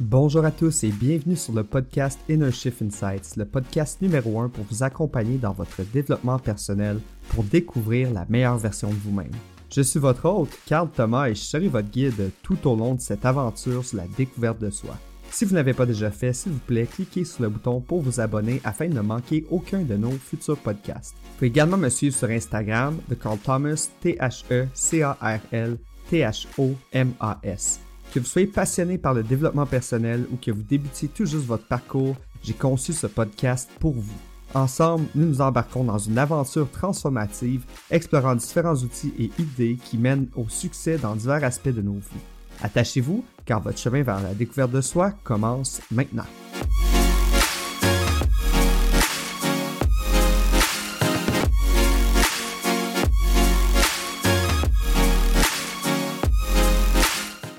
Bonjour à tous et bienvenue sur le podcast Inner Shift Insights, le podcast numéro 1 pour vous accompagner dans votre développement personnel pour découvrir la meilleure version de vous-même. Je suis votre hôte, Carl Thomas, et je serai votre guide tout au long de cette aventure sur la découverte de soi. Si vous n'avez pas déjà fait, s'il vous plaît, cliquez sur le bouton pour vous abonner afin de ne manquer aucun de nos futurs podcasts. Vous pouvez également me suivre sur Instagram, de Carl Thomas, T-H-E-C-A-R-L, T-H-O-M-A-S. Que vous soyez passionné par le développement personnel ou que vous débutiez tout juste votre parcours, j'ai conçu ce podcast pour vous. Ensemble, nous nous embarquons dans une aventure transformative, explorant différents outils et idées qui mènent au succès dans divers aspects de nos vies. Attachez-vous, car votre chemin vers la découverte de soi commence maintenant.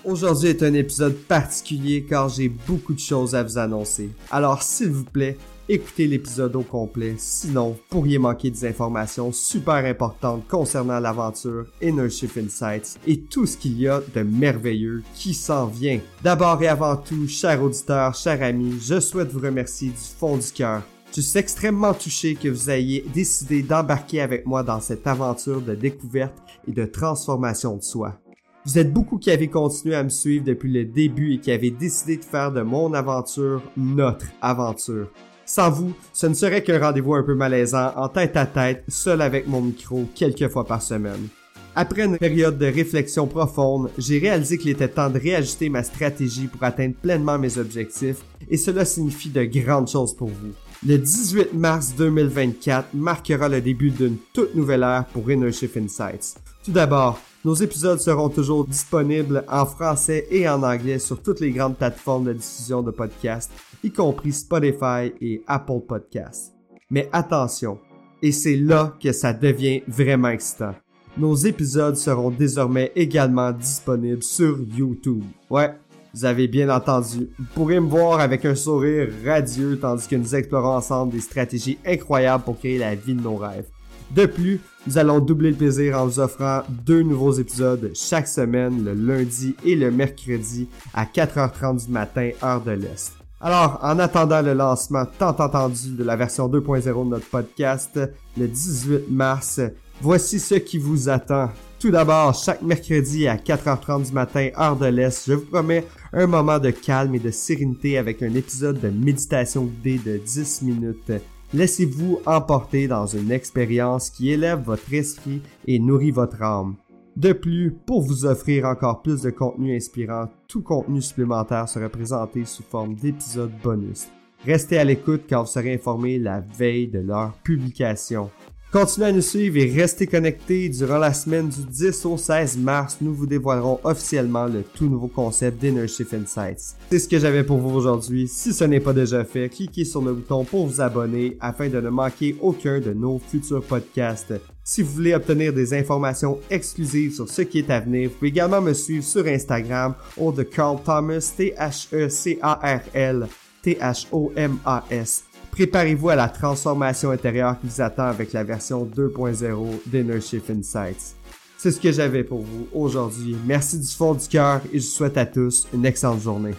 Aujourd'hui est un épisode particulier car j'ai beaucoup de choses à vous annoncer. Alors s'il vous plaît, écoutez l'épisode au complet, sinon vous pourriez manquer des informations super importantes concernant l'aventure Inner Shift Insights et tout ce qu'il y a de merveilleux qui s'en vient. D'abord et avant tout, chers auditeurs, chers amis, je souhaite vous remercier du fond du cœur. Je suis extrêmement touché que vous ayez décidé d'embarquer avec moi dans cette aventure de découverte et de transformation de soi. Vous êtes beaucoup qui avez continué à me suivre depuis le début et qui avez décidé de faire de mon aventure notre aventure. Sans vous, ce ne serait qu'un rendez-vous un peu malaisant en tête à tête, seul avec mon micro quelques fois par semaine. Après une période de réflexion profonde, j'ai réalisé qu'il était temps de réajuster ma stratégie pour atteindre pleinement mes objectifs et cela signifie de grandes choses pour vous. Le 18 mars 2024 marquera le début d'une toute nouvelle ère pour Inner Shift Insights. Tout d'abord, nos épisodes seront toujours disponibles en français et en anglais sur toutes les grandes plateformes de diffusion de podcasts, y compris Spotify et Apple Podcasts. Mais attention, et c'est là que ça devient vraiment excitant. Nos épisodes seront désormais également disponibles sur YouTube. Ouais, vous avez bien entendu. Vous pourrez me voir avec un sourire radieux tandis que nous explorons ensemble des stratégies incroyables pour créer la vie de nos rêves. De plus, nous allons doubler le plaisir en vous offrant deux nouveaux épisodes chaque semaine, le lundi et le mercredi à 4h30 du matin, heure de l'Est. Alors, en attendant le lancement tant attendu de la version 2.0 de notre podcast, le 18 mars, voici ce qui vous attend. Tout d'abord, chaque mercredi à 4h30 du matin, heure de l'Est, je vous promets un moment de calme et de sérénité avec un épisode de méditation guidée de 10 minutes Laissez-vous emporter dans une expérience qui élève votre esprit et nourrit votre âme. De plus, pour vous offrir encore plus de contenu inspirant, tout contenu supplémentaire sera présenté sous forme d'épisodes bonus. Restez à l'écoute car vous serez informé la veille de leur publication. Continuez à nous suivre et restez connectés. Durant la semaine du 10 au 16 mars, nous vous dévoilerons officiellement le tout nouveau concept d'Inner Shift Insights. C'est ce que j'avais pour vous aujourd'hui. Si ce n'est pas déjà fait, cliquez sur le bouton pour vous abonner afin de ne manquer aucun de nos futurs podcasts. Si vous voulez obtenir des informations exclusives sur ce qui est à venir, vous pouvez également me suivre sur Instagram au de Carl Thomas, T-H-E-C-A-R-L, T-H-O-M-A-S. Préparez-vous à la transformation intérieure qui vous attend avec la version 2.0 d'Inner Shift Insights. C'est ce que j'avais pour vous aujourd'hui. Merci du fond du cœur et je vous souhaite à tous une excellente journée.